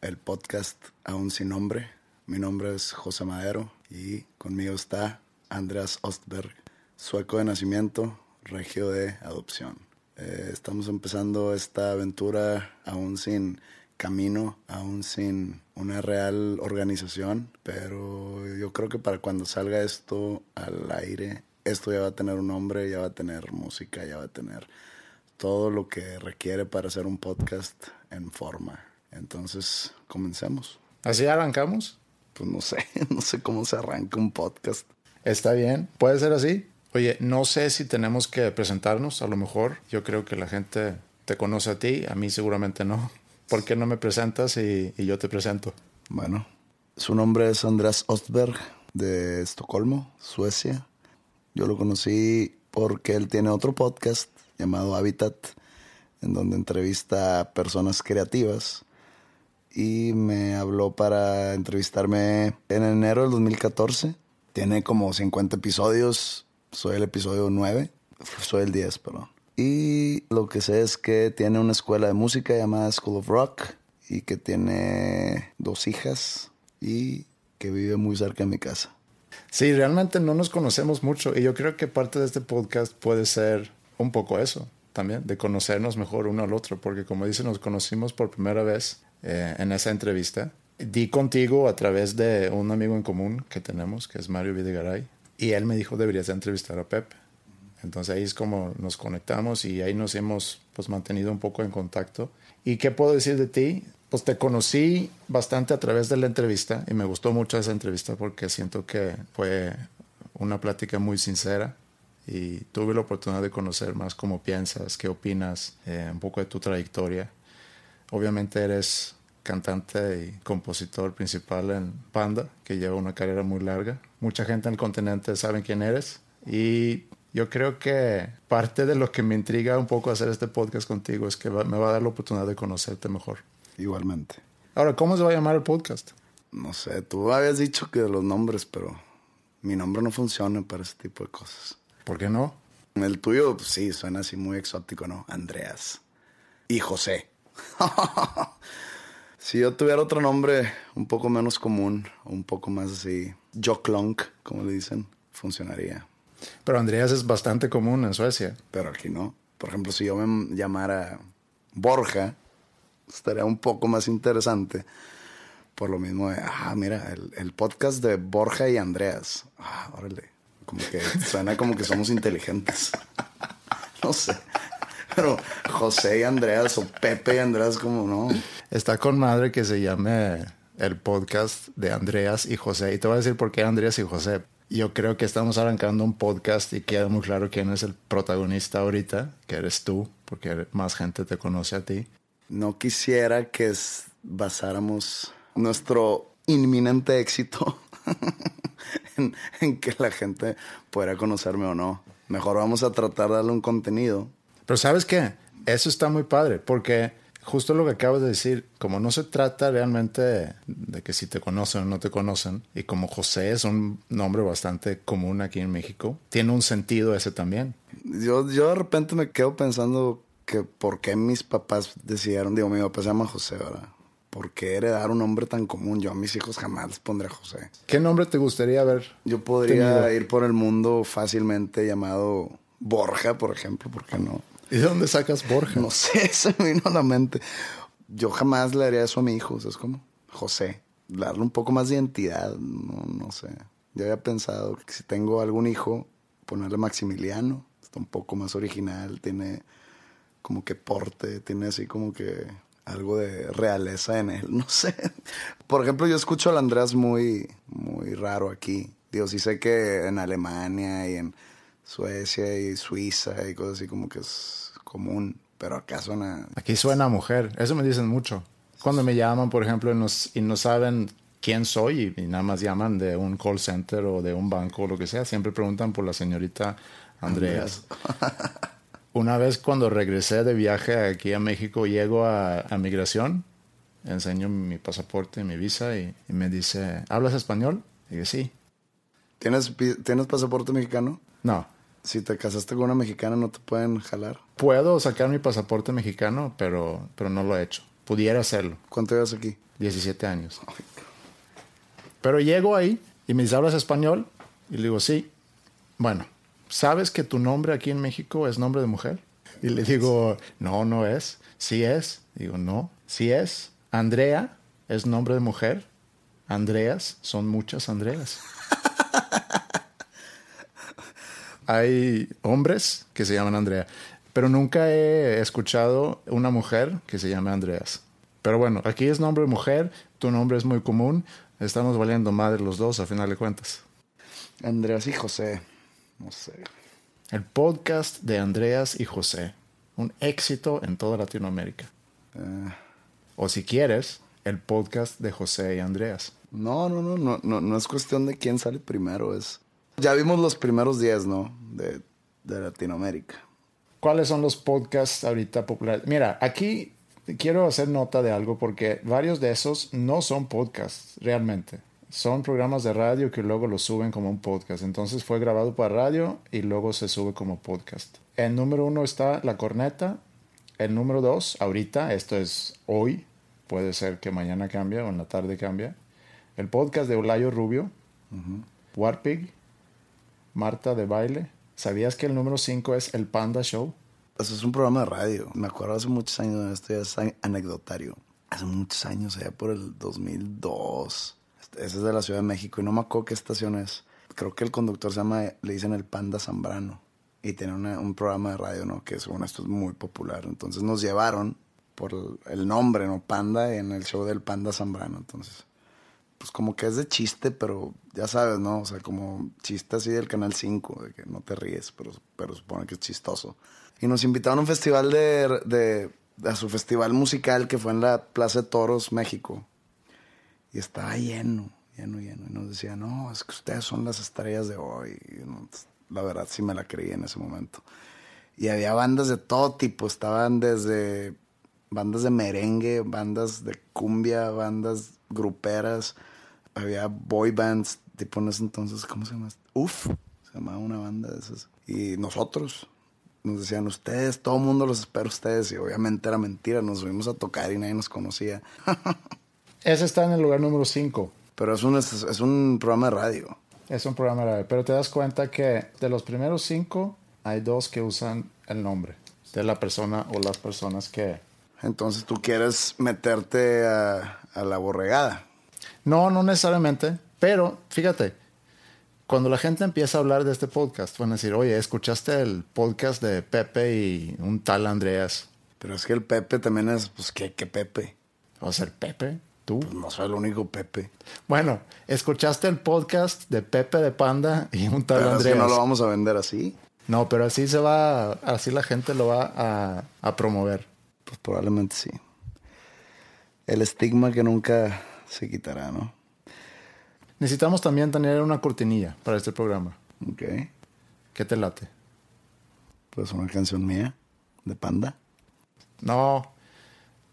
el podcast Aún sin nombre. Mi nombre es José Madero y conmigo está Andreas Ostberg, sueco de nacimiento, regio de adopción. Eh, estamos empezando esta aventura aún sin camino, aún sin una real organización, pero yo creo que para cuando salga esto al aire, esto ya va a tener un nombre, ya va a tener música, ya va a tener todo lo que requiere para hacer un podcast en forma. Entonces, comencemos. ¿Así arrancamos? Pues no sé, no sé cómo se arranca un podcast. Está bien, puede ser así. Oye, no sé si tenemos que presentarnos, a lo mejor. Yo creo que la gente te conoce a ti, a mí seguramente no. ¿Por qué no me presentas y, y yo te presento? Bueno, su nombre es Andreas Ostberg de Estocolmo, Suecia. Yo lo conocí porque él tiene otro podcast llamado Habitat, en donde entrevista a personas creativas y me habló para entrevistarme en enero del 2014. Tiene como 50 episodios, soy el episodio 9, soy el 10, perdón. Y lo que sé es que tiene una escuela de música llamada School of Rock y que tiene dos hijas y que vive muy cerca de mi casa. Sí, realmente no nos conocemos mucho y yo creo que parte de este podcast puede ser un poco eso también, de conocernos mejor uno al otro, porque como dice, nos conocimos por primera vez eh, en esa entrevista. Di contigo a través de un amigo en común que tenemos, que es Mario Videgaray, y él me dijo deberías entrevistar a Pepe. Entonces ahí es como nos conectamos y ahí nos hemos pues mantenido un poco en contacto. ¿Y qué puedo decir de ti? Pues te conocí bastante a través de la entrevista y me gustó mucho esa entrevista porque siento que fue una plática muy sincera y tuve la oportunidad de conocer más cómo piensas, qué opinas, eh, un poco de tu trayectoria. Obviamente eres cantante y compositor principal en Panda, que lleva una carrera muy larga. Mucha gente en el continente sabe quién eres y yo creo que parte de lo que me intriga un poco hacer este podcast contigo es que me va a dar la oportunidad de conocerte mejor. Igualmente. Ahora, ¿cómo se va a llamar el podcast? No sé, tú habías dicho que los nombres, pero mi nombre no funciona para ese tipo de cosas. ¿Por qué no? El tuyo, pues, sí, suena así muy exótico, ¿no? Andreas. Y José. si yo tuviera otro nombre un poco menos común, un poco más así, Joklonk, como le dicen, funcionaría. Pero Andreas es bastante común en Suecia. Pero aquí no. Por ejemplo, si yo me llamara Borja, estaría un poco más interesante. Por lo mismo de, ah, mira, el, el podcast de Borja y Andreas. Ah, órale. Como que suena como que somos inteligentes. No sé. Pero José y Andreas o Pepe y Andreas, como no. Está con madre que se llame el podcast de Andreas y José. Y te voy a decir por qué Andreas y José. Yo creo que estamos arrancando un podcast y queda muy claro quién es el protagonista ahorita, que eres tú, porque más gente te conoce a ti. No quisiera que basáramos nuestro inminente éxito en, en, que la gente pueda conocerme o no. Mejor vamos a tratar de darle un contenido. Pero sabes qué? Eso está muy padre, porque justo lo que acabas de decir, como no se trata realmente de, que si te conocen o no te conocen, y como José es un nombre bastante común aquí en México, tiene un sentido ese también. Yo, yo de repente me quedo pensando que por qué mis papás decidieron, digo, mi papá se llama José, ¿verdad? ¿Por qué heredar un nombre tan común? Yo a mis hijos jamás les pondré José. ¿Qué nombre te gustaría ver? Yo podría tenido? ir por el mundo fácilmente llamado Borja, por ejemplo, ¿por qué no? ¿Y de dónde sacas Borja? No sé, se me vino a la mente. Yo jamás le haría eso a mi hijo, ¿sabes cómo? José. Darle un poco más de identidad, no, no sé. Yo había pensado que si tengo algún hijo, ponerle Maximiliano. Está un poco más original, tiene como que porte, tiene así como que algo de realeza en él, no sé. Por ejemplo, yo escucho al Andrés muy, muy raro aquí. Digo, sí sé que en Alemania y en Suecia y Suiza y cosas así como que es común, pero acá suena... Aquí suena mujer, eso me dicen mucho. Cuando me llaman, por ejemplo, y, nos, y no saben quién soy y, y, nada más llaman de un call center o de un banco o lo que sea, siempre preguntan por la señorita Andreas. Una vez cuando regresé de viaje aquí a México, llego a, a migración, enseño mi pasaporte, mi visa y, y me dice, ¿hablas español? Y dije, sí. ¿Tienes, ¿Tienes pasaporte mexicano? No. Si te casaste con una mexicana, ¿no te pueden jalar? Puedo sacar mi pasaporte mexicano, pero, pero no lo he hecho. Pudiera hacerlo. ¿Cuánto llevas aquí? 17 años. Pero llego ahí y me dice, ¿hablas español? Y le digo, sí. Bueno, ¿sabes que tu nombre aquí en México es nombre de mujer? Y le digo, no, no es. Sí es. Digo, no, sí es. Andrea es nombre de mujer. Andreas son muchas Andreas. Hay hombres que se llaman Andrea, pero nunca he escuchado una mujer que se llame Andreas. Pero bueno, aquí es nombre de mujer, tu nombre es muy común, estamos valiendo madre los dos a final de cuentas. Andreas y José, no sé. El podcast de Andreas y José, un éxito en toda Latinoamérica. Uh, o si quieres, el podcast de José y Andreas. No, no, no, no, no, no es cuestión de quién sale primero, es... Ya vimos los primeros días, ¿no? De, de Latinoamérica. ¿Cuáles son los podcasts ahorita populares? Mira, aquí quiero hacer nota de algo porque varios de esos no son podcasts realmente. Son programas de radio que luego los suben como un podcast. Entonces fue grabado para radio y luego se sube como podcast. El número uno está La Corneta. El número dos, ahorita, esto es hoy, puede ser que mañana cambie o en la tarde cambie. El podcast de Olayo Rubio, uh -huh. Warpig, Marta de Baile. ¿Sabías que el número 5 es El Panda Show? Eso es un programa de radio. Me acuerdo hace muchos años, esto ya es anecdotario. Hace muchos años, allá por el 2002. Ese es de la Ciudad de México y no me acuerdo qué estación es. Creo que el conductor se llama, le dicen el Panda Zambrano. Y tiene un programa de radio, ¿no? Que según esto es muy popular. Entonces nos llevaron por el nombre, ¿no? Panda en el show del Panda Zambrano. Entonces, pues como que es de chiste, pero ya sabes, ¿no? O sea, como chiste así del Canal 5, de que no te ríes, pero, pero supone que es chistoso. Y nos invitaron a un festival de, de, a su festival musical que fue en la Plaza de Toros, México. Y estaba lleno, lleno, lleno. Y nos decía, no, es que ustedes son las estrellas de hoy. Y no, la verdad sí me la creí en ese momento. Y había bandas de todo tipo. Estaban desde bandas de merengue, bandas de cumbia, bandas gruperas. Había boy bands, tipo en ese entonces, ¿cómo se llama? Uf, se llamaba una banda de esas. Y nosotros, nos decían ustedes, todo el mundo los espera ustedes. Y obviamente era mentira, nos subimos a tocar y nadie nos conocía. Ese está en el lugar número 5. Pero es un, es, es un programa de radio. Es un programa de radio. Pero te das cuenta que de los primeros cinco, hay dos que usan el nombre de la persona o las personas que... Entonces tú quieres meterte a, a la borregada. No, no necesariamente. Pero fíjate, cuando la gente empieza a hablar de este podcast, van a decir, oye, ¿escuchaste el podcast de Pepe y un tal Andreas? Pero es que el Pepe también es, pues, ¿qué, qué Pepe? ¿Va a ser Pepe? ¿Tú? Pues no soy el único Pepe. Bueno, ¿escuchaste el podcast de Pepe de Panda y un tal pero Andreas? Es que no lo vamos a vender así. No, pero así se va, así la gente lo va a, a promover. Pues probablemente sí. El estigma que nunca se quitará, ¿no? Necesitamos también tener una cortinilla para este programa. Ok. ¿Qué te late? Pues una canción mía, de Panda. No,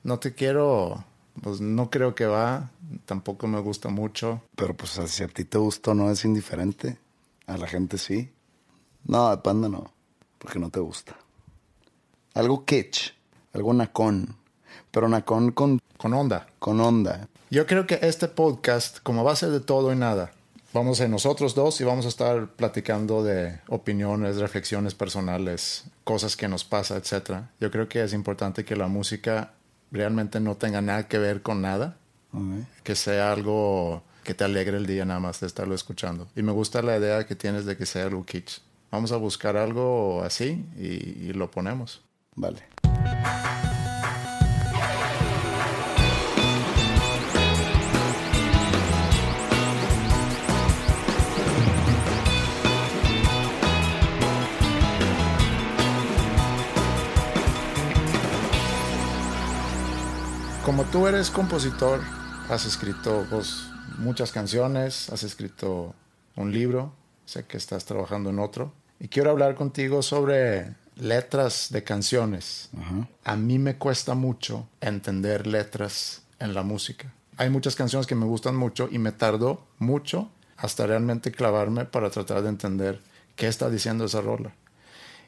no te quiero, pues no creo que va, tampoco me gusta mucho. Pero pues si a ti te gustó no es indiferente, a la gente sí. No, de Panda no, porque no te gusta. Algo kitsch, algo nacón, pero nacón con... Con onda. Con onda. Yo creo que este podcast, como va a ser de todo y nada, Vamos a nosotros dos y vamos a estar platicando de opiniones, reflexiones personales, cosas que nos pasa, etc. Yo creo que es importante que la música realmente no tenga nada que ver con nada, que sea algo que te alegre el día nada más de estarlo escuchando. Y me gusta la idea que tienes de que sea algo kitsch. Vamos a buscar algo así y, y lo ponemos. Vale. Como tú eres compositor, has escrito pues, muchas canciones, has escrito un libro, sé que estás trabajando en otro, y quiero hablar contigo sobre letras de canciones. A mí me cuesta mucho entender letras en la música. Hay muchas canciones que me gustan mucho y me tardó mucho hasta realmente clavarme para tratar de entender qué está diciendo esa rola.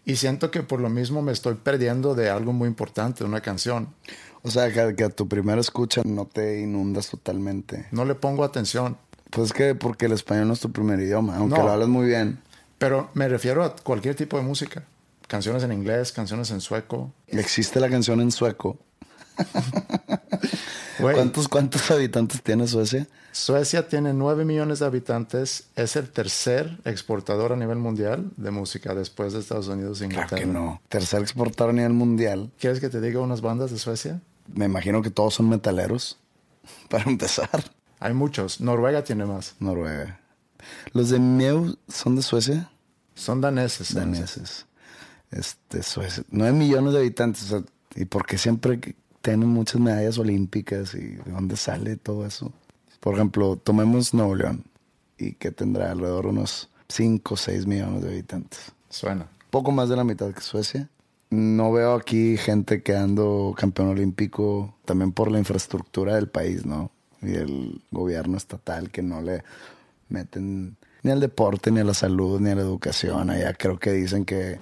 Y siento que por lo mismo me estoy perdiendo de algo muy importante, una canción. O sea, que, que a tu primera escucha no te inundas totalmente. No le pongo atención. Pues es que porque el español no es tu primer idioma, aunque No. lo hablas muy bien. Pero me refiero a cualquier tipo de música. Canciones en inglés, canciones en sueco. Existe la canción en sueco. ¿Cuántos, ¿Cuántos habitantes tiene Suecia? Suecia tiene 9 millones de habitantes. Es el tercer exportador a nivel mundial de música después de Estados Unidos e Claro Inglaterra. que no. Tercer exportador a nivel mundial. ¿Quieres que te diga unas bandas de Suecia? Me imagino que todos son metaleros. Para empezar. Hay muchos. Noruega tiene más. Noruega. ¿Los de Meu son de Suecia? Son daneses. Daneses. Este, Suecia. Nueve millones de habitantes. o sea, ¿Y por qué siempre tienen muchas medallas olímpicas? ¿Y de dónde sale todo eso? Por ejemplo, tomemos Nuevo León. ¿Y que tendrá alrededor de unos 5 o 6 millones de habitantes? Suena. Poco más de la mitad que Suecia. No veo aquí gente quedando campeón olímpico también por la infraestructura del país, ¿no? Y el gobierno estatal que no le meten ni al deporte, ni a la salud, ni a la educación. Allá creo que dicen que,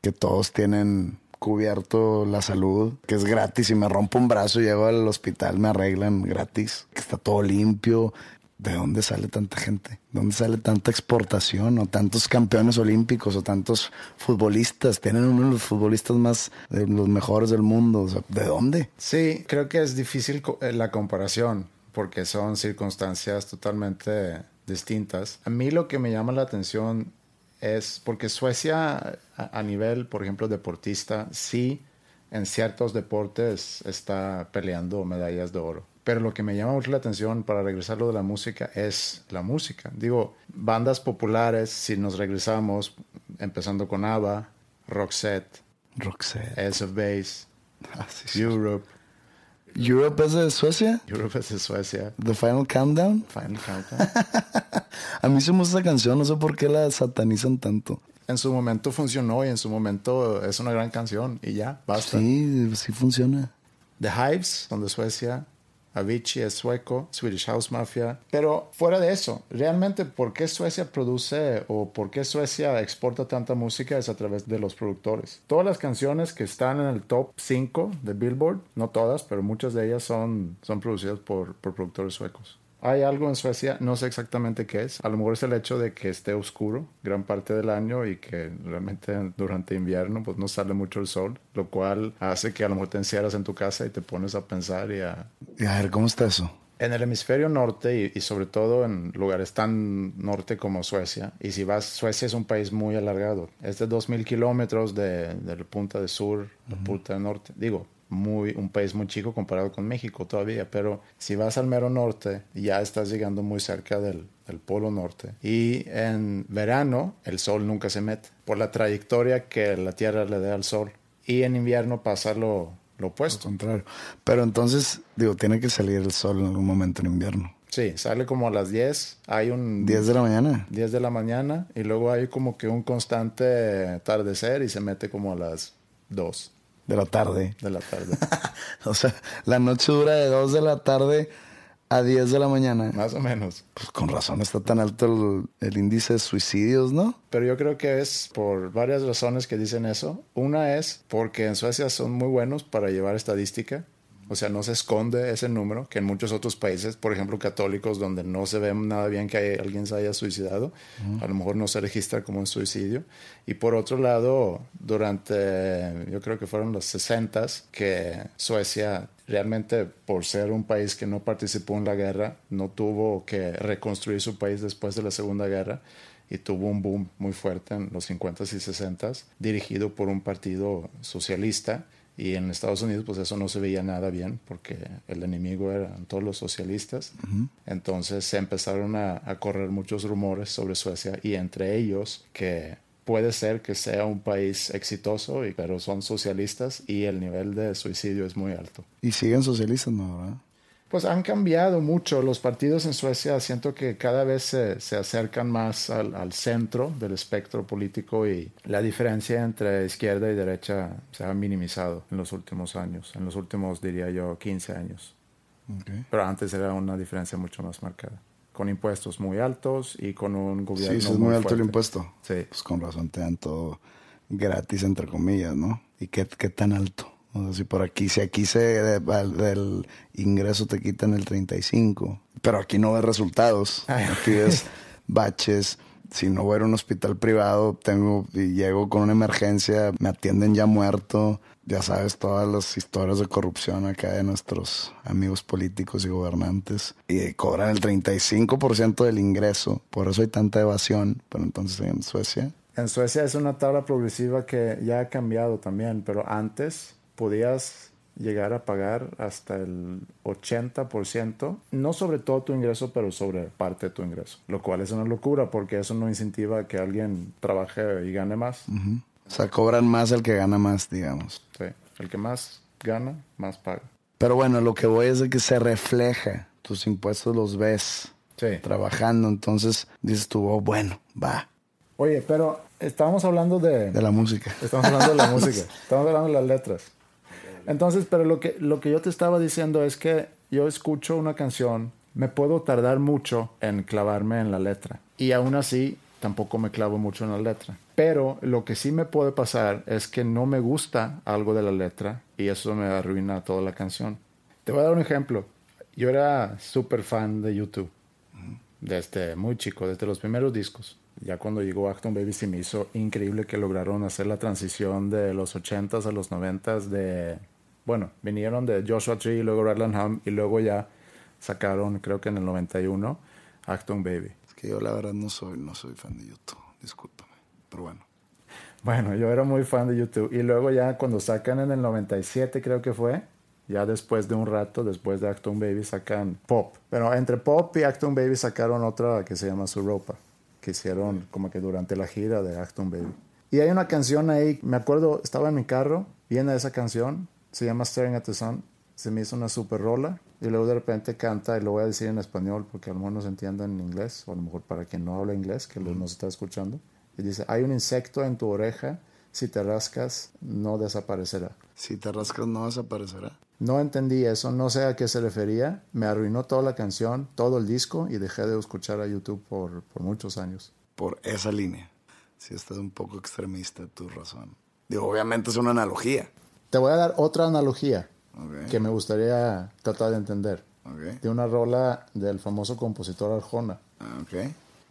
que todos tienen cubierto la salud, que es gratis. Si me rompo un brazo, llego al hospital, me arreglan gratis, que está todo limpio. ¿De dónde sale tanta gente? ¿De dónde sale tanta exportación? ¿O tantos campeones olímpicos? ¿O tantos futbolistas? Tienen uno de los futbolistas más, de los mejores del mundo. O sea, ¿De dónde? Sí, creo que es difícil eh, la comparación porque son circunstancias totalmente distintas. A mí lo que me llama la atención es porque Suecia a, a nivel, por ejemplo, deportista, sí en ciertos deportes está peleando medallas de oro. Pero lo que me llama mucho la atención para regresar lo de la música es la música. Digo, bandas populares, si nos regresamos, empezando con ABBA, Roxette, Roxette. Ace of Base, Ah, sí, sí. Europe, ¿Europe es de Suecia? Europe es de Suecia. ¿The Final Countdown? Final Countdown. A mí se me gusta esa canción, no sé por qué la satanizan tanto. en su momento funcionó y en su momento es una gran canción y ya, basta. Sí, sí funciona. The Hives son de Suecia, Avicii es sueco, Swedish House Mafia. Pero fuera de eso, realmente por qué Suecia produce o por qué Suecia exporta tanta música es a través de los productores. Todas las canciones que están en el top 5 de Billboard, no todas, pero muchas de ellas son, son producidas por, por productores suecos. Hay algo en Suecia, no sé exactamente qué es. A lo mejor es el hecho de que esté oscuro gran parte del año y que realmente durante invierno pues no sale mucho el sol, lo cual hace que a lo mejor te encierras en tu casa y te pones a pensar y a... Y a ver, ¿cómo está eso? En el hemisferio norte y, y sobre todo en lugares tan norte como Suecia, y si vas, Suecia es un país muy alargado, es de 2.000 kilómetros de, de la punta de sur a punta de norte, digo, muy, un país muy chico comparado con México todavía, pero si vas al mero norte ya estás llegando muy cerca del, del polo norte. Y en verano el sol nunca se mete por la trayectoria que la Tierra le da al sol. Y en invierno pasa lo, lo opuesto. Contrario. Pero entonces, digo, tiene que salir el sol en algún momento en invierno. Sí, sale como a las 10, hay un... 10 de la mañana. 10 de la mañana y luego hay como que un constante atardecer y se mete como a las 2 De la tarde. de la tarde. O sea, la noche dura de 2 de la tarde a 10 de la mañana. Más o menos. Pues con razón está tan alto el, el índice de suicidios, ¿no? Pero yo creo que es por varias razones que dicen eso. Una es porque en Suecia son muy buenos para llevar estadística. O sea, no se esconde ese número, que en muchos otros países, por ejemplo, católicos, donde no se ve nada bien que alguien se haya suicidado, a lo mejor no se registra como un suicidio. Y por otro lado, durante, yo creo que fueron los 60 que Suecia realmente por ser un país que no participó en la guerra, no tuvo que reconstruir su país después de la Segunda Guerra y tuvo un boom muy fuerte en los 50s y 60s, dirigido por un partido socialista y en Estados Unidos, pues eso no se veía nada bien porque el enemigo eran todos los socialistas. Entonces se empezaron a, a, correr muchos rumores sobre Suecia y entre ellos que puede ser que sea un país exitoso, pero son socialistas y el nivel de suicidio es muy alto. Y siguen socialistas, ¿no? ¿verdad? Pues han cambiado mucho. Los partidos en Suecia siento que cada vez se, se acercan más al, al, centro del espectro político y la diferencia entre izquierda y derecha se ha minimizado en los últimos años, en los últimos, diría yo, 15 años. Okay. Pero antes era una diferencia mucho más marcada. Con impuestos muy altos y con un gobierno. Sí, es muy, muy alto fuerte. el impuesto. Sí. Pues con razón te dan todo gratis, entre comillas, ¿no? ¿Y qué, qué tan alto? O sea, si por aquí, si aquí se del ingreso te quitan el 35, pero aquí no ves resultados, aquí ves baches. Si no voy a un hospital privado, tengo y llego con una emergencia, me atienden ya muerto. Ya sabes todas las historias de corrupción acá de nuestros amigos políticos y gobernantes. Y cobran el 35% del ingreso. Por eso hay tanta evasión. Pero entonces en Suecia. En Suecia es una tabla progresiva que ya ha cambiado también. Pero antes podías llegar a pagar hasta el 80%, no sobre todo tu ingreso, pero sobre parte de tu ingreso, lo cual es una locura porque eso no incentiva a que alguien trabaje y gane más. Uh -huh. O sea, cobran más el que gana más, digamos. Sí, el que más gana, más paga. Pero bueno, lo que voy es de que se refleja, tus impuestos los ves sí. trabajando, entonces dices tú, oh, bueno, va. Oye, pero estábamos hablando de... De la música. Estamos hablando de la música, estamos hablando de las letras. Entonces, pero lo que, lo que yo te estaba diciendo es que yo escucho una canción, me puedo tardar mucho en clavarme en la letra. Y aún así, tampoco me clavo mucho en la letra. Pero lo que sí me puede pasar es que no me gusta algo de la letra y eso me arruina toda la canción. Te voy a dar un ejemplo. Yo era súper fan de YouTube. Desde muy chico, desde los primeros discos. Ya cuando llegó Acton Baby se me hizo increíble que lograron hacer la transición de los 80s a los 90s de bueno, vinieron de Joshua Tree y luego Redland Ham y luego ya sacaron, creo que en el 91, Acton Baby. Es que yo la verdad no soy, no soy fan de YouTube, discúlpame, pero bueno. Bueno, yo era muy fan de YouTube y luego ya cuando sacan en el 97 creo que fue, ya después de un rato, después de Acton Baby sacan Pop. Pero entre Pop y Acton Baby sacaron otra que se llama Su Ropa, que hicieron como que durante la gira de Acton Baby. Y hay una canción ahí, me acuerdo, estaba en mi carro, viene esa canción, se llama Staring at the Sun. Se me hizo una super rola y luego de repente canta, y lo voy a decir en español porque a lo mejor no se entienda en inglés, o a lo mejor para quien no habla inglés, que nos está escuchando. Y dice, hay un insecto en tu oreja, si te rascas, no desaparecerá. Si te rascas, no desaparecerá. No entendí eso, no sé a qué se refería. Me arruinó toda la canción, todo el disco y dejé de escuchar a YouTube por, por muchos años. Por esa línea. Si estás un poco extremista, tu razón. Digo, obviamente es una analogía. Te voy a dar otra analogía okay. que me gustaría tratar de entender. Okay. De una rola del famoso compositor Arjona. Ah.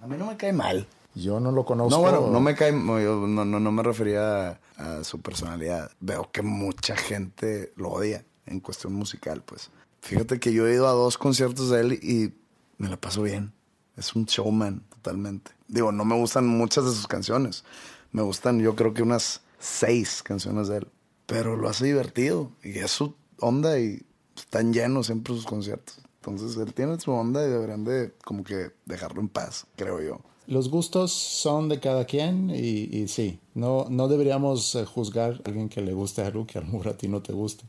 A mí no me cae mal. Yo no lo conozco. No, bueno, no me cae, no, no, no me refería a, a, su personalidad. Veo que mucha gente lo odia en cuestión musical, pues. Fíjate que yo he ido a dos conciertos de él y me la paso bien. Es un showman, totalmente. Digo, no me gustan muchas de sus canciones. Me gustan, yo creo que unas seis canciones de él pero lo hace divertido y es su onda y están llenos siempre sus conciertos. Entonces él tiene su onda y deberían de como que dejarlo en paz, creo yo. Los gustos son de cada quien y, sí, no, no deberíamos eh, juzgar a alguien que le guste algo que a lo a ti no te guste.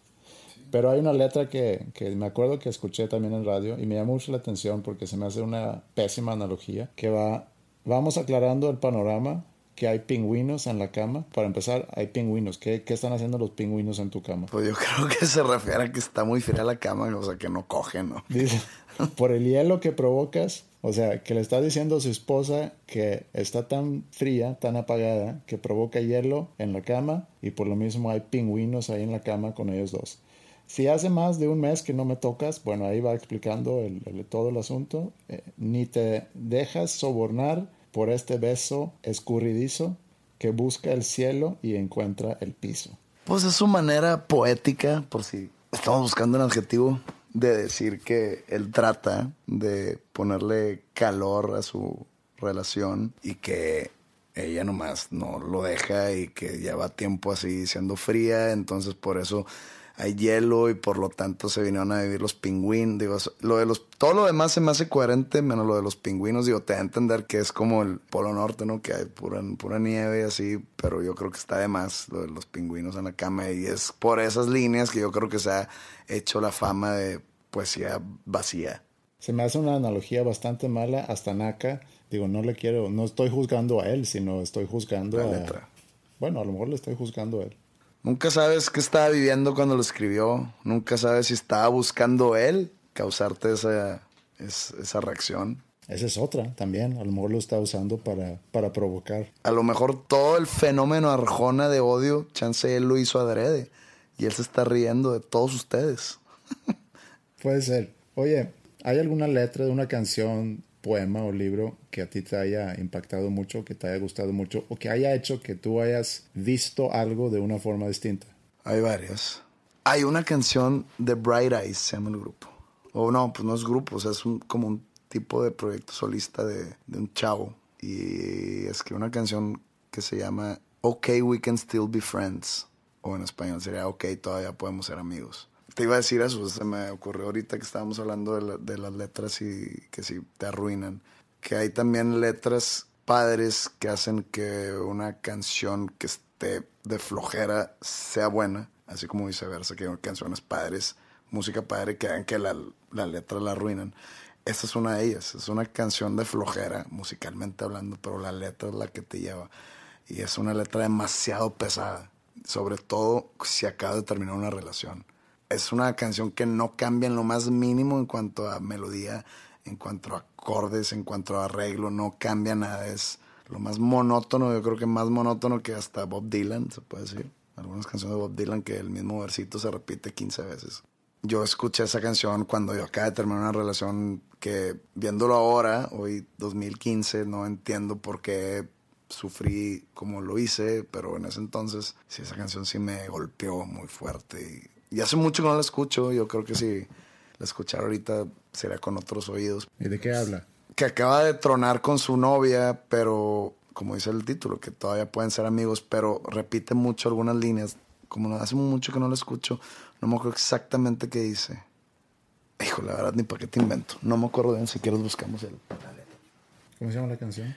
Pero hay una letra que, que me acuerdo que escuché también en radio y me llama mucho la atención porque se me hace una pésima analogía que va, vamos aclarando el panorama que hay pingüinos en la cama. Para empezar, hay pingüinos. ¿Qué, ¿Qué, están haciendo los pingüinos en tu cama? Pues yo creo que se refiere a que está muy fría la cama, o sea, que no cogen, ¿no? Dice, por el hielo que provocas, o sea, que le está diciendo a su esposa que está tan fría, tan apagada, que provoca hielo en la cama y por lo mismo hay pingüinos ahí en la cama con ellos dos. Si hace más de un mes que no me tocas, bueno, ahí va explicando el, el, todo el asunto. Eh, ni te dejas sobornar por este beso escurridizo que busca el cielo y encuentra el piso. Pues es su manera poética, por si estamos buscando un adjetivo, de decir que él trata de ponerle calor a su relación y que ella nomás no lo deja y que lleva tiempo así siendo fría, entonces por eso hay hielo y por lo tanto se vinieron a vivir los pingüinos. Digo, lo de los, todo lo demás se me hace coherente, menos lo de los pingüinos. Digo, te da a entender que es como el Polo Norte, ¿no? Que hay pura, pura nieve y así, pero yo creo que está de más lo de los pingüinos en la cama y es por esas líneas que yo creo que se ha hecho la fama de poesía vacía. Se me hace una analogía bastante mala hasta Naka. Digo, no le quiero, no estoy juzgando a él, sino estoy juzgando la a... Letra. Bueno, a lo mejor le estoy juzgando a él. Nunca sabes qué estaba viviendo cuando lo escribió. Nunca sabes si estaba buscando él causarte esa, esa reacción. Esa es otra también. A lo mejor lo está usando para, para provocar. A lo mejor todo el fenómeno Arjona de odio, chance él lo hizo adrede. Y él se está riendo de todos ustedes. Puede ser. Oye, ¿hay alguna letra de una canción poema o libro que a ti te haya impactado mucho, que te haya gustado mucho o que haya hecho que tú hayas visto algo de una forma distinta? Hay varias. Hay una canción de Bright Eyes, se llama el grupo. O no, pues no es grupo, o sea, es como un tipo de proyecto solista de, un chavo. Y es que una canción que se llama OK, We Can Still Be Friends. O en español sería OK, todavía podemos ser amigos te iba a decir eso, se me ocurrió ahorita que estábamos hablando de, de, las letras y que si te arruinan. Que hay también letras padres que hacen que una canción que esté de flojera sea buena, así como viceversa, que hay canciones padres, música padre que hagan que la, la letra la arruinan. Esta es una de ellas, es una canción de flojera, musicalmente hablando, pero la letra es la que te lleva. Y es una letra demasiado pesada, sobre todo si acaba de terminar una relación es una canción que no cambia en lo más mínimo en cuanto a melodía, en cuanto a acordes, en cuanto a arreglo, no cambia nada. Es lo más monótono, yo creo que más monótono que hasta Bob Dylan, se puede decir. Algunas canciones de Bob Dylan que el mismo versito se repite 15 veces. Yo escuché esa canción cuando yo acabé de terminar una relación que, viéndolo ahora, hoy 2015, no entiendo por qué sufrí como lo hice, pero en ese entonces, sí, esa canción sí me golpeó muy fuerte y y hace mucho que no la escucho. Yo creo que si la escuchara ahorita sería con otros oídos. ¿Y de qué habla? Que acaba de tronar con su novia, pero como dice el título, que todavía pueden ser amigos, pero repite mucho algunas líneas. Como hace mucho que no la escucho, no me acuerdo exactamente qué dice. Hijo, la verdad, ni para qué te invento. No me acuerdo bien, si quieres buscamos el... ¿Cómo se llama la canción?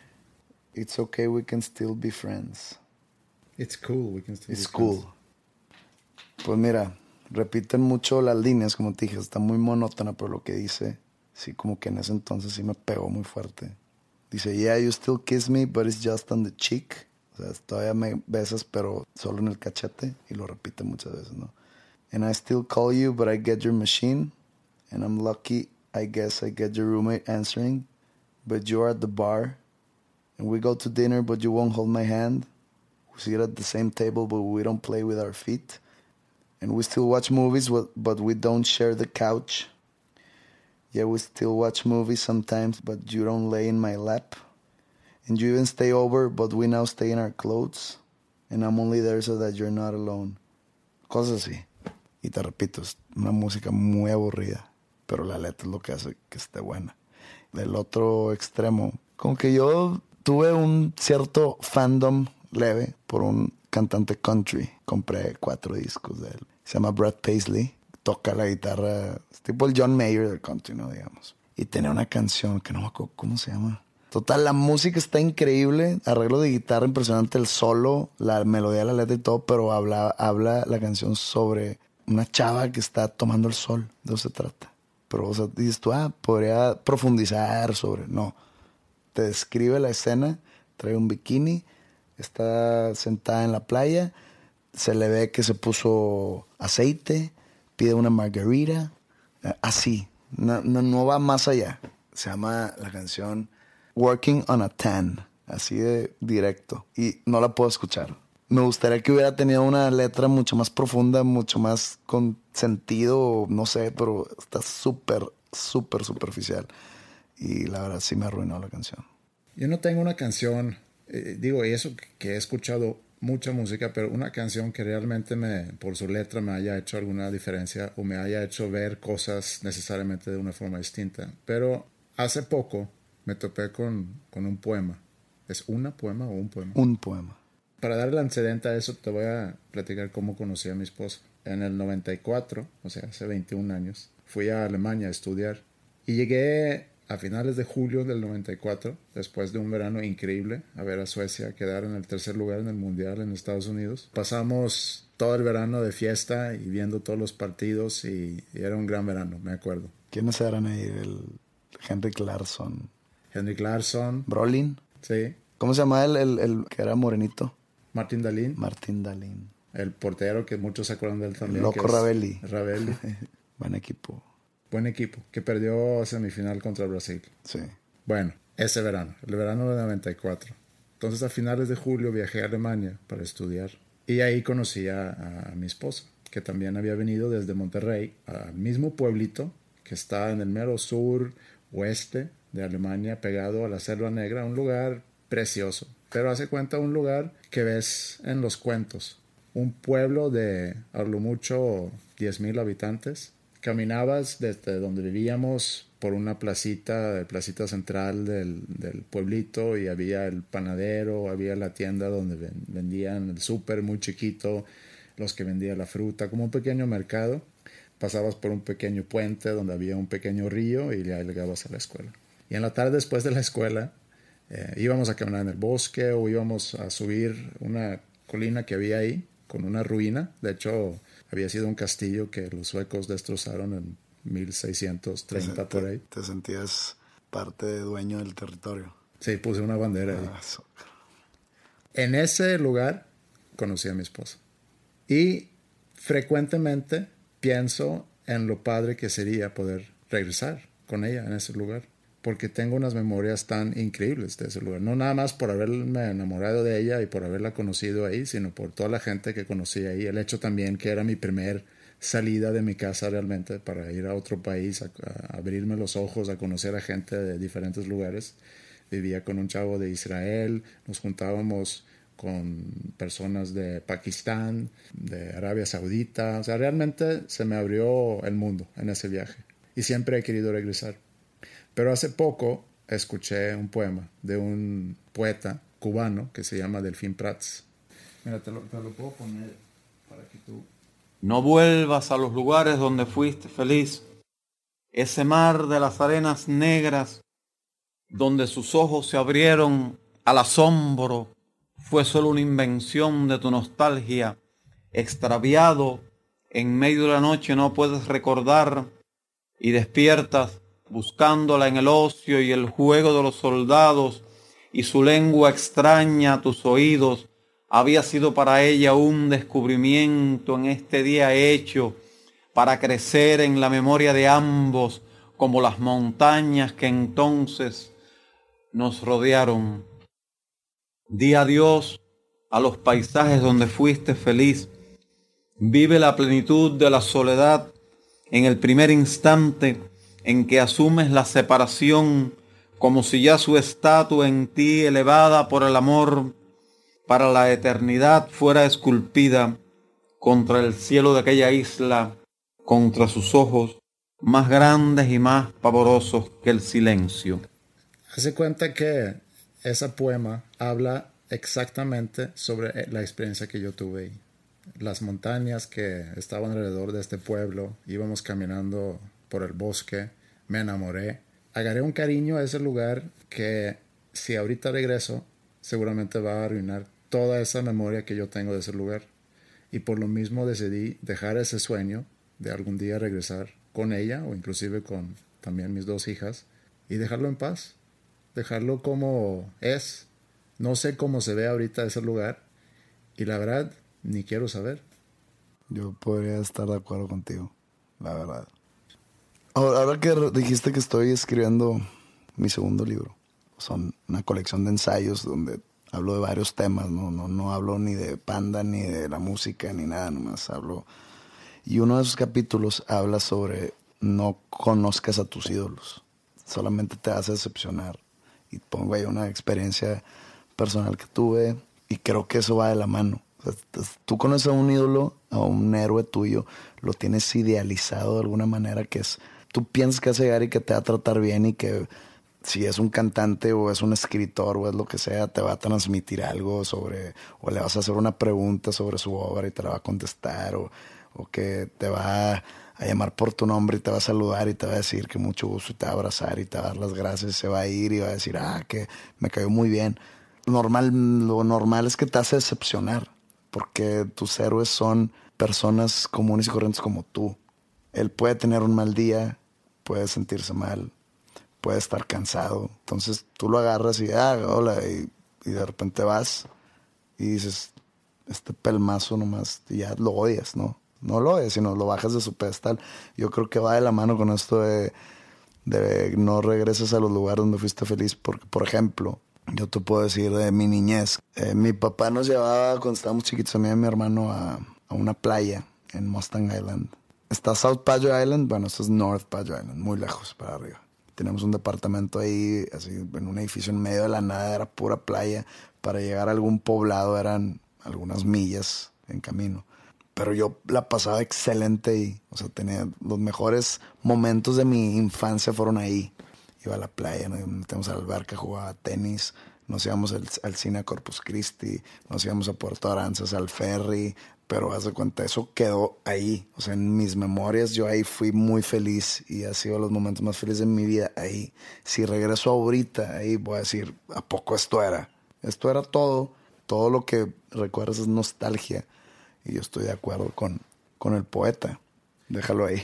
It's okay, we can still be friends. It's cool, we can still It's cool. Pues mira, repiten mucho las líneas, como te dije, está muy monótona, pero lo que dice, sí, como que en ese entonces sí me pegó muy fuerte. Dice, yeah, you still kiss me, but it's just on the cheek. O sea, todavía me besas, pero solo en el cachete. Y lo repite muchas veces, ¿no? And I still call you, but I get your machine. And I'm lucky, I guess I get your roommate answering. But you're at the bar. And we go to dinner, but you won't hold my hand. We sit at the same table, but we don't play with our feet. And we still watch movies, but we don't share the couch. Yeah, we still watch movies sometimes, but you don't lay in my lap. And you even stay over, but we now stay in our clothes. And I'm only there so that you're not alone. Cosas así. Y te repito, es una música muy aburrida, pero la letra es lo que hace que esté buena. Del otro extremo, como que yo tuve un cierto fandom leve por un cantante country. Compré cuatro discos de él. Se llama Brad Paisley. Toca la guitarra, es tipo el John Mayer del country, ¿no? Digamos. Y tenía una canción que no me acuerdo cómo se llama. Total, la música está increíble, arreglo de guitarra impresionante, el solo, la melodía, la letra y todo, pero habla, habla la canción sobre una chava que está tomando el sol. De eso se trata. Pero o sea, dices tú, ah, podría profundizar sobre. No. Te describe la escena, trae un bikini, está sentada en la playa, se le ve que se puso aceite, pide una margarita, eh, así, no, no, va más allá. Se llama la canción Working on a Tan, así de directo, y no la puedo escuchar. me gustaría que hubiera tenido una letra mucho más profunda, mucho más con sentido, no sé, pero está súper, súper superficial. Y la verdad sí me arruinó la canción. Yo no tengo una canción, eh, digo, eso que he escuchado mucha música, pero una canción que realmente me, por su letra me haya hecho alguna diferencia o me haya hecho ver cosas necesariamente de una forma distinta. Pero hace poco me topé con, con un poema. ¿Es una poema o un poema? Un poema. Para darle antecedente a eso, te voy a platicar cómo conocí a mi esposa. En el 94, o sea, hace 21 años, fui a Alemania a estudiar y llegué a finales de julio del 94, después de un verano increíble, a ver a Suecia quedar en el tercer lugar en el Mundial en Estados Unidos. Pasamos todo el verano de fiesta y viendo todos los partidos y, era un gran verano, me acuerdo. ¿Quiénes eran ahí? El Henrik Larsson. Henrik Larsson. Brolin. Sí. ¿Cómo se llama el, el, que era morenito? Martin Dalin. Martin Dalin. El portero que muchos se acuerdan de él también. Loco Ravelli. Ravelli. Buen equipo buen equipo, que perdió semifinal contra Brasil. Sí. Bueno, ese verano, el verano de 94. Entonces a finales de julio viajé a Alemania para estudiar y ahí conocí a, mi esposa, que también había venido desde Monterrey al mismo pueblito que está en el mero sur oeste de Alemania, pegado a la Selva Negra, un lugar precioso. Pero hace cuenta un lugar que ves en los cuentos. Un pueblo de a lo mucho 10.000 habitantes, caminabas desde donde vivíamos por una placita, placita central del, del, pueblito y había el panadero, había la tienda donde vendían el súper muy chiquito, los que vendían la fruta, como un pequeño mercado. Pasabas por un pequeño puente donde había un pequeño río y ya llegabas a la escuela. Y en la tarde después de la escuela eh, íbamos a caminar en el bosque o íbamos a subir una colina que había ahí con una ruina. De hecho, había sido un castillo que los suecos destrozaron en 1630 por ahí. Te sentías parte de dueño del territorio. Sí, puse una bandera ahí. Ah, en ese lugar conocí a mi esposa. Y frecuentemente pienso en lo padre que sería poder regresar con ella en ese lugar porque tengo unas memorias tan increíbles de ese lugar. No nada más por haberme enamorado de ella y por haberla conocido ahí, sino por toda la gente que conocí ahí. El hecho también que era mi primer salida de mi casa realmente para ir a otro país, a, abrirme los ojos, a conocer a gente de diferentes lugares. Vivía con un chavo de Israel, nos juntábamos con personas de Pakistán, de Arabia Saudita. O sea, realmente se me abrió el mundo en ese viaje. Y siempre he querido regresar. Pero hace poco escuché un poema de un poeta cubano que se llama Delfín Prats. Mira, te lo, puedo poner para que tú... No vuelvas a los lugares donde fuiste feliz. Ese mar de las arenas negras, donde sus ojos se abrieron al asombro, fue solo una invención de tu nostalgia. Extraviado, en medio de la noche no puedes recordar y despiertas buscándola en el ocio y el juego de los soldados, y su lengua extraña a tus oídos, había sido para ella un descubrimiento en este día hecho para crecer en la memoria de ambos como las montañas que entonces nos rodearon. Di adiós a los paisajes donde fuiste feliz. Vive la plenitud de la soledad en el primer instante en que asumes la separación como si ya su estatua en ti elevada por el amor para la eternidad fuera esculpida contra el cielo de aquella isla, contra sus ojos más grandes y más pavorosos que el silencio. Hace cuenta que ese poema habla exactamente sobre la experiencia que yo tuve. Las montañas que estaban alrededor de este pueblo, íbamos caminando por el bosque, me enamoré. Agarré un cariño a ese lugar que si ahorita regreso, seguramente va a arruinar toda esa memoria que yo tengo de ese lugar. Y por lo mismo decidí dejar ese sueño de algún día regresar con ella o inclusive con también mis dos hijas y dejarlo en paz, dejarlo como es. No sé cómo se ve ahorita ese lugar y la verdad ni quiero saber. Yo podría estar de acuerdo contigo, la verdad. Ahora que dijiste que estoy escribiendo mi segundo libro, son una colección de ensayos donde hablo de varios temas, no, no, no hablo ni de Panda, ni de la música, ni nada, nomás hablo. Y uno de esos capítulos habla sobre no conozcas a tus ídolos, solamente te vas a decepcionar. Y pongo ahí una experiencia personal que tuve y creo que eso va de la mano. tú conoces a un ídolo, a un héroe tuyo, lo tienes idealizado de alguna manera que es, tú piensas que vas a llegar y que te va a tratar bien y que si es un cantante o es un escritor o es lo que sea, te va a transmitir algo sobre, o le vas a hacer una pregunta sobre su obra y te la va a contestar, o, o que te va a llamar por tu nombre y te va a saludar y te va a decir que mucho gusto y te va a abrazar y te va a dar las gracias, se va a ir y va a decir, ah, que me cayó muy bien. Normal, lo normal es que te hace decepcionar, porque tus héroes son personas comunes y corrientes como tú. Él puede tener un mal día, puede sentirse mal, puede estar cansado. Entonces tú lo agarras y, ah, hola, y, de repente vas y dices, este pelmazo nomás, y ya lo odias, ¿no? No lo odias, sino lo bajas de su pedestal. Yo creo que va de la mano con esto de, no regreses a los lugares donde fuiste feliz, porque, por ejemplo, yo te puedo decir de mi niñez. Eh, mi papá nos llevaba cuando estábamos chiquitos a mí y a mi hermano a, a una playa en Mustang Island. Está South Padre Island, bueno, esto es North Padre Island, muy lejos para arriba. Tenemos un departamento ahí, así, en un edificio en medio de la nada, era pura playa. Para llegar a algún poblado eran algunas millas en camino. Pero yo la pasaba excelente y, o sea, tenía los mejores momentos de mi infancia fueron ahí. Iba a la playa, nos metíamos a la alberca, jugaba tenis, nos íbamos al, al, cine a Corpus Christi, nos íbamos a Puerto Aranzas, al ferry, pero haz de cuenta, eso quedó ahí. O sea, en mis memorias yo ahí fui muy feliz y ha sido los momentos más felices de mi vida ahí. Si regreso ahorita, ahí voy a decir, ¿a poco esto era? Esto era todo. Todo lo que recuerdas es nostalgia. Y yo estoy de acuerdo con, con el poeta. Déjalo ahí.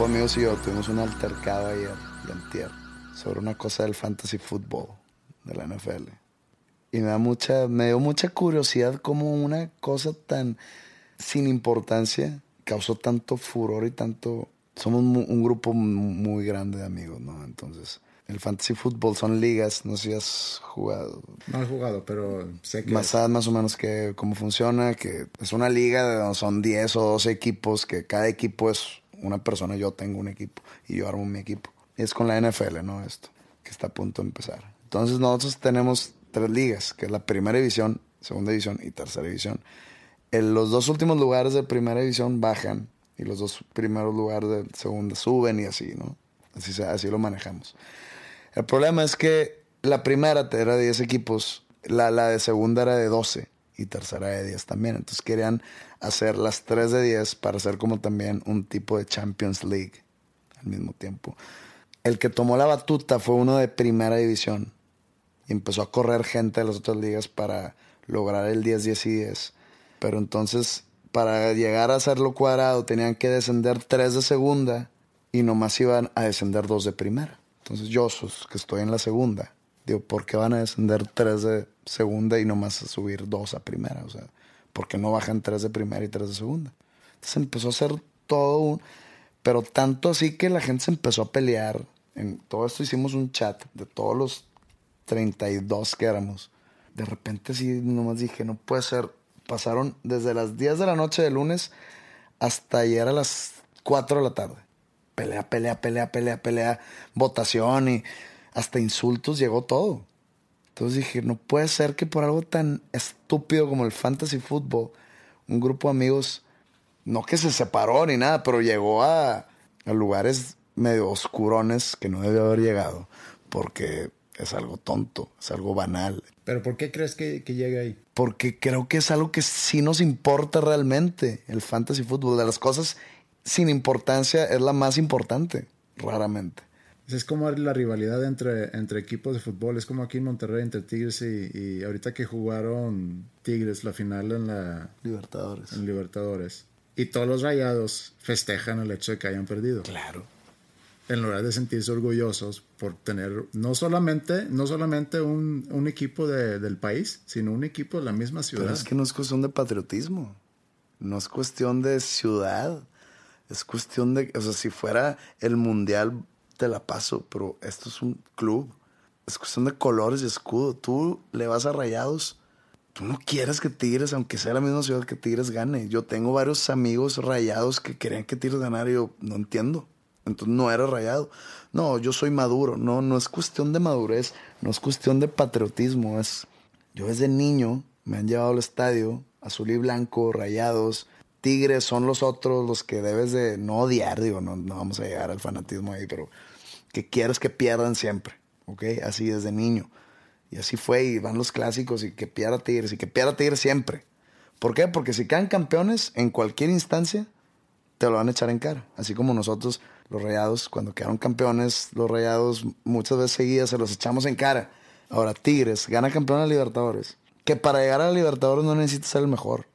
Grupo de amigos y yo tuvimos un altercado ayer y antier sobre una cosa del fantasy football de la NFL. Y me da mucha, me dio mucha curiosidad como una cosa tan sin importancia causó tanto furor y tanto... Somos un grupo muy grande de amigos, ¿no? Entonces, el fantasy football son ligas, no sé si has jugado. No he jugado, pero sé que... Más, más o menos que cómo funciona, que es una liga donde son 10 o 12 equipos, que cada equipo es una persona, yo tengo un equipo y yo armo mi equipo. Y es con la NFL, ¿no? Esto, que está a punto de empezar. Entonces nosotros tenemos tres ligas, que es la primera división, segunda división y tercera división los dos últimos lugares de primera división bajan y los dos primeros lugares de segunda suben y así, ¿no? Así, así lo manejamos. El problema es que la primera era de 10 equipos, la, la de segunda era de 12 y tercera de 10 también. Entonces querían hacer las 3 de 10 para hacer como también un tipo de Champions League al mismo tiempo. El que tomó la batuta fue uno de primera división y empezó a correr gente de las otras ligas para lograr el 10, 10 y 10 pero entonces para llegar a hacerlo cuadrado tenían que descender tres de segunda y nomás iban a descender dos de primera. Entonces yo, que estoy en la segunda, digo, ¿por qué van a descender tres de segunda y nomás a subir dos a primera? O sea, ¿por qué no bajan tres de primera y tres de segunda? Entonces empezó a hacer todo un... Pero tanto así que la gente se empezó a pelear. En todo esto hicimos un chat de todos los 32 que éramos. De repente sí, nomás dije, no puede ser. Pasaron desde las 10 de la noche de lunes hasta ayer a las 4 de la tarde. Pelea, pelea, pelea, pelea, pelea, votación y hasta insultos llegó todo. Entonces dije, no puede ser que por algo tan estúpido como el fantasy fútbol, un grupo de amigos, no que se separó ni nada, pero llegó a, a lugares medio oscurones que no debió haber llegado, porque es algo tonto, es algo banal. ¿Pero por qué crees que, que llega ahí? Porque creo que es algo que sí nos importa realmente, el fantasy fútbol. De las cosas sin importancia es la más importante, raramente. Es como la rivalidad entre, entre equipos de fútbol. Es como aquí en Monterrey entre Tigres y, y ahorita que jugaron Tigres la final en la Libertadores. En Libertadores. Y todos los rayados festejan el hecho de que hayan perdido. Claro en lugar de sentirse orgullosos por tener no solamente, no solamente un, un equipo de, del país, sino un equipo de la misma ciudad. Pero es que no es cuestión de patriotismo, no es cuestión de ciudad, es cuestión de, o sea, si fuera el mundial te la paso, pero esto es un club, es cuestión de colores y escudo. Tú le vas a Rayados, tú no quieres que Tigres, aunque sea la misma ciudad que Tigres gane. Yo tengo varios amigos rayados que querían que Tigres ganara y yo no entiendo. Entonces no era rayado. No, yo soy maduro. No, no es cuestión de madurez, no es cuestión de patriotismo. Es yo desde niño me han llevado al estadio, azul y blanco, rayados. Tigres son los otros, los que debes de no odiar, digo, no, no vamos a llegar al fanatismo ahí, pero que quieres que pierdan siempre, ¿ok? Así desde niño. Y así fue, y van los clásicos, y que pierda Tigres, y que pierda Tigres siempre. ¿Por qué? Porque si quedan campeones en cualquier instancia, te lo van a echar en cara. Así como nosotros los Rayados, cuando quedaron campeones, los Rayados muchas veces seguidas se los echamos en cara. Ahora, Tigres gana campeón a Libertadores. Que para llegar a Libertadores no necesitas ser el mejor.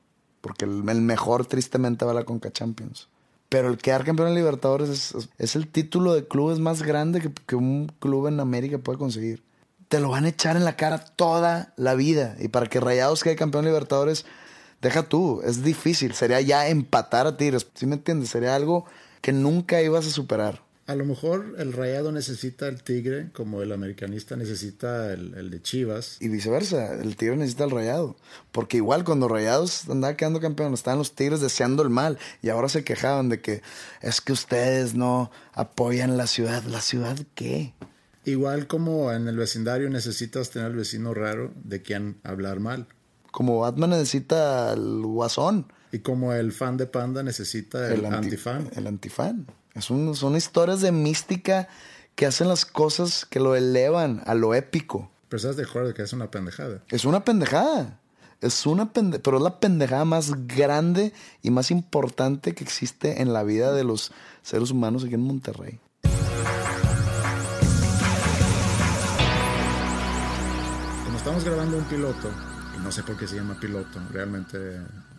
Porque el, mejor tristemente va a la Conca Champions. Pero el quedar campeón en Libertadores es, el título de clubes más grande que, que un club en América puede conseguir. Te lo van a echar en la cara toda la vida. Y para que Rayados quede campeón en Libertadores, deja tú, es difícil. Sería ya empatar a Tigres. ¿Sí me entiendes? Sería algo que nunca ibas a superar. A lo mejor el rayado necesita el tigre como el americanista necesita el, de Chivas. Y viceversa, el tigre necesita el rayado. Porque igual cuando Rayados andaba quedando campeón, estaban los tigres deseando el mal. Y ahora se quejaban de que es que ustedes no apoyan la ciudad. ¿La ciudad qué? Igual como en el vecindario necesitas tener al vecino raro de quien hablar mal. Como Batman necesita el guasón. Y como el fan de Panda necesita el, antifan. El antifan. Es son historias de mística que hacen las cosas que lo elevan a lo épico. Pero estás de acuerdo que es una pendejada. Es una pendejada. Es una pendejada, pero es la pendejada más grande y más importante que existe en la vida de los seres humanos aquí en Monterrey. Como estamos grabando un piloto, no sé por qué se llama piloto. Realmente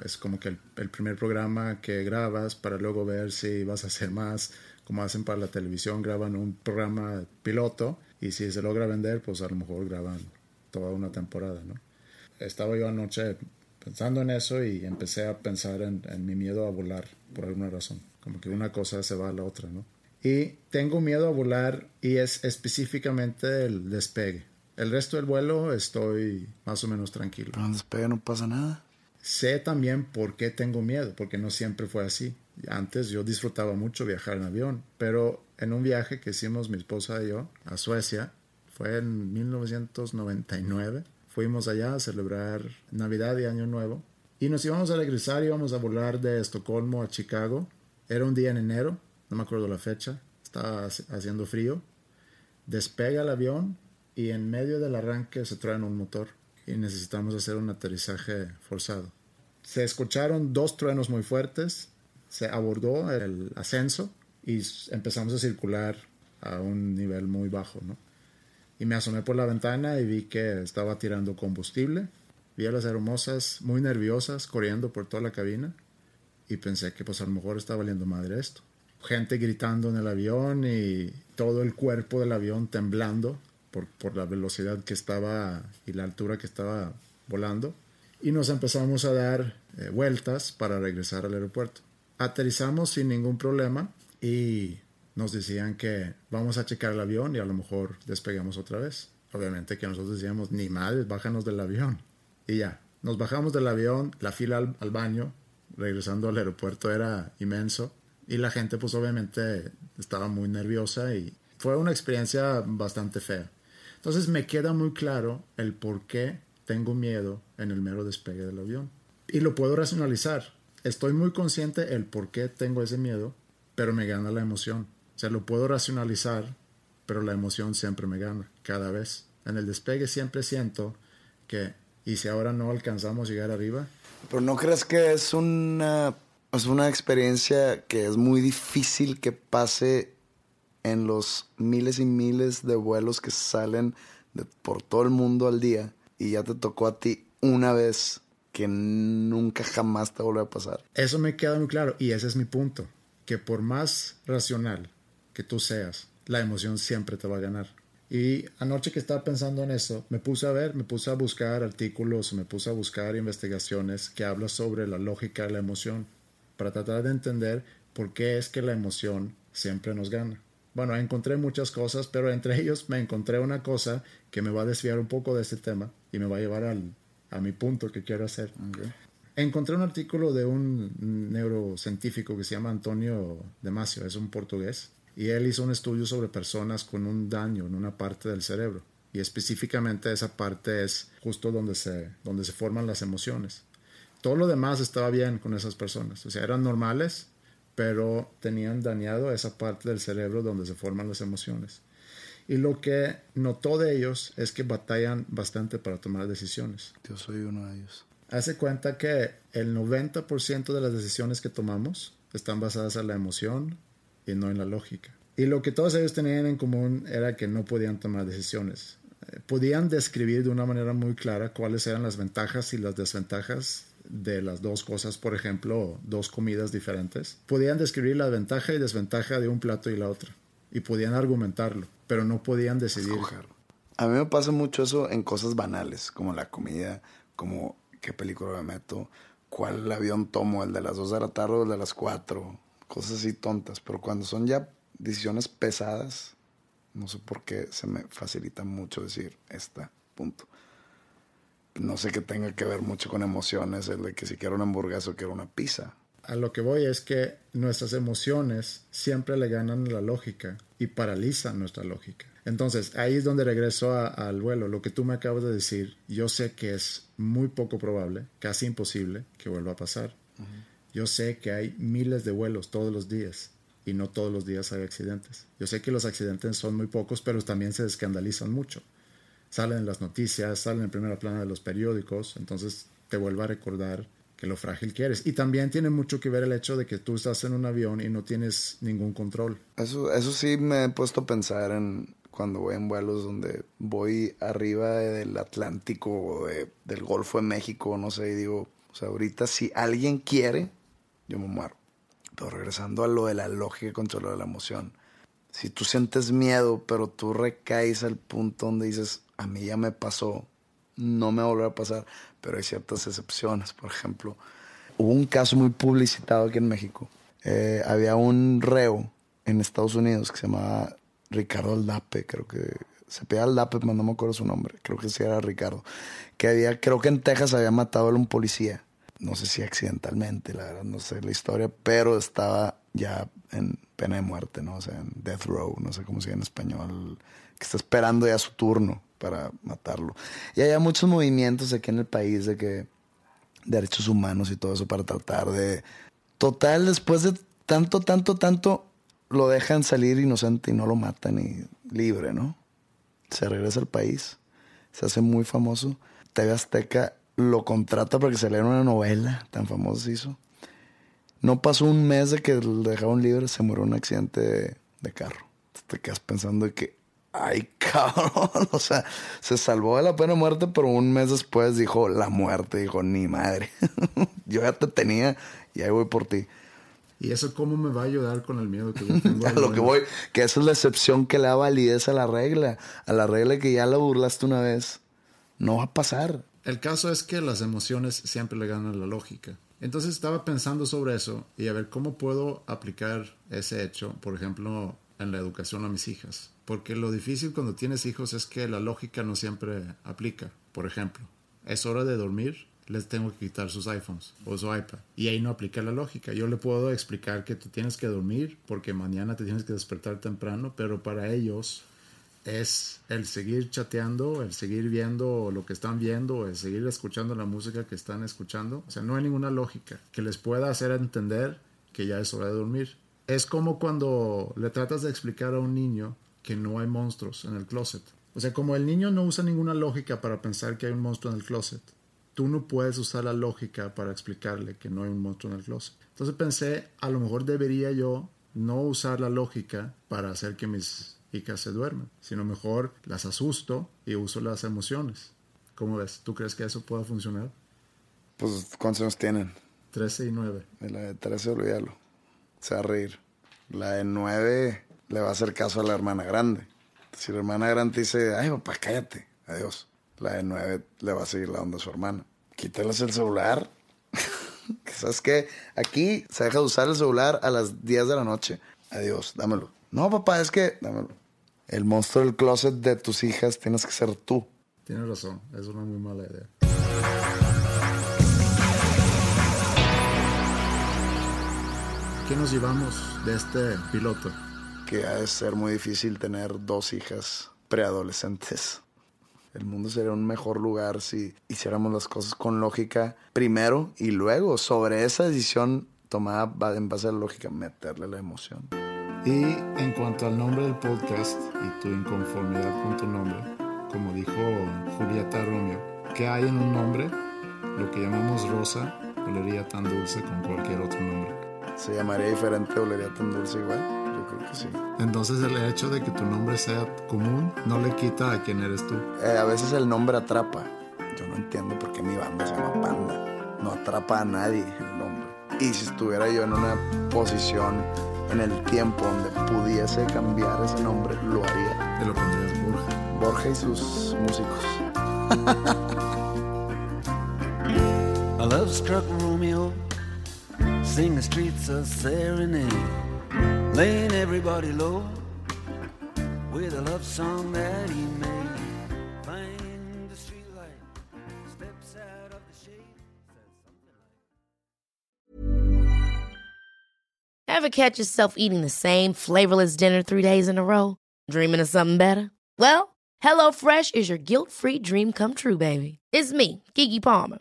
es como que el, primer programa que grabas para luego ver si vas a hacer más. Como hacen para la televisión, graban un programa piloto y si se logra vender, pues a lo mejor graban toda una temporada, ¿no? Estaba yo anoche pensando en eso y empecé a pensar en, en mi miedo a volar por alguna razón. Como que una cosa se va a la otra, ¿no? Y tengo miedo a volar y es específicamente el despegue el resto del vuelo estoy más o menos tranquilo. Donde despegue no pasa nada. Sé también por qué tengo miedo, porque no siempre fue así. Antes yo disfrutaba mucho viajar en avión, pero en un viaje que hicimos mi esposa y yo a Suecia, fue en 1999, fuimos allá a celebrar Navidad y Año Nuevo y nos íbamos a regresar, íbamos a volar de Estocolmo a Chicago. Era un día en enero, no me acuerdo la fecha, estaba haciendo frío. Despega el avión y en medio del arranque se traen un motor y necesitamos hacer un aterrizaje forzado. Se escucharon dos truenos muy fuertes, se abordó el ascenso y empezamos a circular a un nivel muy bajo, ¿no? Y me asomé por la ventana y vi que estaba tirando combustible. Vi a las hermosas muy nerviosas corriendo por toda la cabina. y pensé que pues a lo mejor está valiendo madre esto. Gente gritando en el avión y todo el cuerpo del avión temblando por, por la velocidad que estaba y la altura que estaba volando. Y nos empezamos a dar eh, vueltas para regresar al aeropuerto. Aterrizamos sin ningún problema y nos decían que vamos a checar el avión y a lo mejor despegamos otra vez. Obviamente que nosotros decíamos, ni mal, bájanos del avión. Y ya, nos bajamos del avión, la fila al, baño, regresando al aeropuerto era inmenso. Y la gente pues obviamente estaba muy nerviosa y fue una experiencia bastante fea. Entonces me queda muy claro el por qué tengo miedo en el mero despegue del avión. Y lo puedo racionalizar. Estoy muy consciente el por qué tengo ese miedo, pero me gana la emoción. O sea, lo puedo racionalizar, pero la emoción siempre me gana, cada vez. En el despegue siempre siento que, ¿y si ahora no alcanzamos a llegar arriba? Pero ¿no crees que es una, es una experiencia que es muy difícil que pase en los miles y miles de vuelos que salen por todo el mundo al día y ya te tocó a ti una vez que nunca jamás te vuelve a pasar? Eso me queda muy claro y ese es mi punto, que por más racional que tú seas, la emoción siempre te va a ganar. Y anoche que estaba pensando en eso, me puse a ver, me puse a buscar artículos, me puse a buscar investigaciones que hablan sobre la lógica de la emoción, para tratar de entender por qué es que la emoción siempre nos gana. Bueno, encontré muchas cosas, pero entre ellos me encontré una cosa que me va a desviar un poco de este tema y me va a llevar al, a mi punto que quiero hacer. Encontré un artículo de un neurocientífico que se llama Antonio Demasio, es un portugués, y él hizo un estudio sobre personas con un daño en una parte del cerebro. Y específicamente esa parte es justo donde se, donde se forman las emociones. Todo lo demás estaba bien con esas personas. O sea, eran normales, pero tenían dañado esa parte del cerebro donde se forman las emociones. Y lo que notó de ellos es que batallan bastante para tomar decisiones. Yo soy uno de ellos. Hace cuenta que el 90% de las decisiones que tomamos están basadas en la emoción, y no en la lógica. Y lo que todos ellos tenían en común era que no podían tomar decisiones. Eh, podían describir de una manera muy clara cuáles eran las ventajas y las desventajas de las dos cosas, por ejemplo, dos comidas diferentes. Podían describir la ventaja y desventaja de un plato y la otra. Y podían argumentarlo, pero no podían decidir. A mí me pasa mucho eso en cosas banales, como la comida, como qué película me meto, cuál avión tomo, el de las 2 de la tarde o el de las 4 cosas así tontas, pero cuando son ya decisiones pesadas, no sé por qué se me facilita mucho decir esta, punto. No sé que tenga que ver mucho con emociones, el de que si quiero una hamburguesa o quiero una pizza. A lo que voy es que nuestras emociones siempre le ganan la lógica y paralizan nuestra lógica. Entonces, ahí es donde regreso al vuelo. Lo que tú me acabas de decir, yo sé que es muy poco probable, casi imposible, que vuelva a pasar. Yo sé que hay miles de vuelos todos los días y no todos los días hay accidentes. Yo sé que los accidentes son muy pocos, pero también se escandalizan mucho. Salen en las noticias, salen en primera plana de los periódicos, entonces te vuelvo a recordar que lo frágil que eres. Y también tiene mucho que ver el hecho de que tú estás en un avión y no tienes ningún control. Eso, eso sí me he puesto a pensar en cuando voy en vuelos donde voy arriba del Atlántico o del Golfo de México, no sé, y digo, o sea, ahorita si alguien quiere, yo me muero. Pero regresando a lo de la lógica contra lo de la emoción. Si tú sientes miedo, pero tú recaes al punto donde dices, a mí ya me pasó, no me volverá a pasar, pero hay ciertas excepciones. Por ejemplo, hubo un caso muy publicitado aquí en México. Eh, había un reo en Estados Unidos que se llamaba Ricardo Aldape, creo que se pega Aldape, pero no me acuerdo su nombre, creo que sí era Ricardo, que había, creo que en Texas había matado a un policía no sé si accidentalmente, la verdad, no sé la historia, pero estaba ya en pena de muerte, ¿no? O sea, en death row, no sé cómo se dice en español, que está esperando ya su turno para matarlo. Y hay muchos movimientos aquí en el país de que derechos humanos y todo eso para tratar de... Total, después de tanto, tanto, tanto, lo dejan salir inocente y no lo matan y libre, ¿no? Se regresa al país, se hace muy famoso. TV Azteca lo contrata para que se lea una novela, tan famosa hizo. No pasó un mes de que lo dejaron libre, se murió en un accidente de, carro. Te quedas pensando de que, Ay, cabrón. O sea, se salvó de la pena de muerte, pero un mes después dijo la muerte. Dijo, ni madre. Yo ya te tenía y ahí voy por ti. ¿Y eso cómo me va a ayudar con el miedo que yo tengo? A lo que voy, que esa es la excepción que le da validez a la regla. A la regla que ya la burlaste una vez. No va a pasar. El caso es que las emociones siempre le ganan la lógica. Entonces estaba pensando sobre eso y a ver cómo puedo aplicar ese hecho, por ejemplo, en la educación a mis hijas. Porque lo difícil cuando tienes hijos es que la lógica no siempre aplica. Por ejemplo, es hora de dormir, les tengo que quitar sus iPhones o su iPad. Y ahí no aplica la lógica. Yo le puedo explicar que tú tienes que dormir porque mañana te tienes que despertar temprano, pero para ellos es el seguir chateando, el seguir viendo lo que están viendo, el seguir escuchando la música que están escuchando. O sea, no hay ninguna lógica que les pueda hacer entender que ya es hora de dormir. Es como cuando le tratas de explicar a un niño que no hay monstruos en el closet. O sea, como el niño no usa ninguna lógica para pensar que hay un monstruo en el closet, tú no puedes usar la lógica para explicarle que no hay un monstruo en el closet. Entonces pensé, a lo mejor debería yo no usar la lógica para hacer que mis hijas se duerman, sino mejor las asusto y uso las emociones. ¿Cómo ves? ¿Tú crees que eso pueda funcionar? Pues, ¿cuántos años tienen? 13 y 9. Y la de 13, olvídalo. Se va a reír. La de 9 le va a hacer caso a la hermana grande. Si la hermana grande dice, ay, papá, cállate, adiós la de 9 le va a seguir la onda a su hermana. Quítales el celular. ¿Sabes qué? Aquí se deja de usar el celular a las 10 de la noche. Adiós, dámelo. No, papá, es que dámelo. El monstruo del closet de tus hijas tienes que ser tú. Tienes razón, es una muy mala idea. ¿Qué nos llevamos de este piloto? Que ha de ser muy difícil tener dos hijas preadolescentes. El mundo sería un mejor lugar si hiciéramos las cosas con lógica primero y luego sobre esa decisión tomada en base a la lógica meterle la emoción. Y en cuanto al nombre del podcast y tu inconformidad con tu nombre, como dijo Julieta Romeo, ¿qué hay en un nombre? Lo que llamamos rosa olería tan dulce con cualquier otro nombre. ¿Se llamaría diferente olería tan dulce igual? creo que sí. Entonces el hecho de que tu nombre sea común no le quita a quién eres tú. Eh, a veces el nombre atrapa. Yo no entiendo por qué mi banda se llama Panda. No atrapa a nadie el nombre. Y si estuviera yo en una posición en el tiempo donde pudiese cambiar ese nombre, lo haría. Te lo pondrías Borja. Borja y sus músicos. A love struck Romeo, sing the streets a serenade. laying everybody low with a love song that he made. Find the street light, steps. Ever catch yourself eating the same flavorless dinner three days in a row? Dreaming of something better? Well, HelloFresh is your guilt-free dream come true, baby. It's me, Kiki Palmer.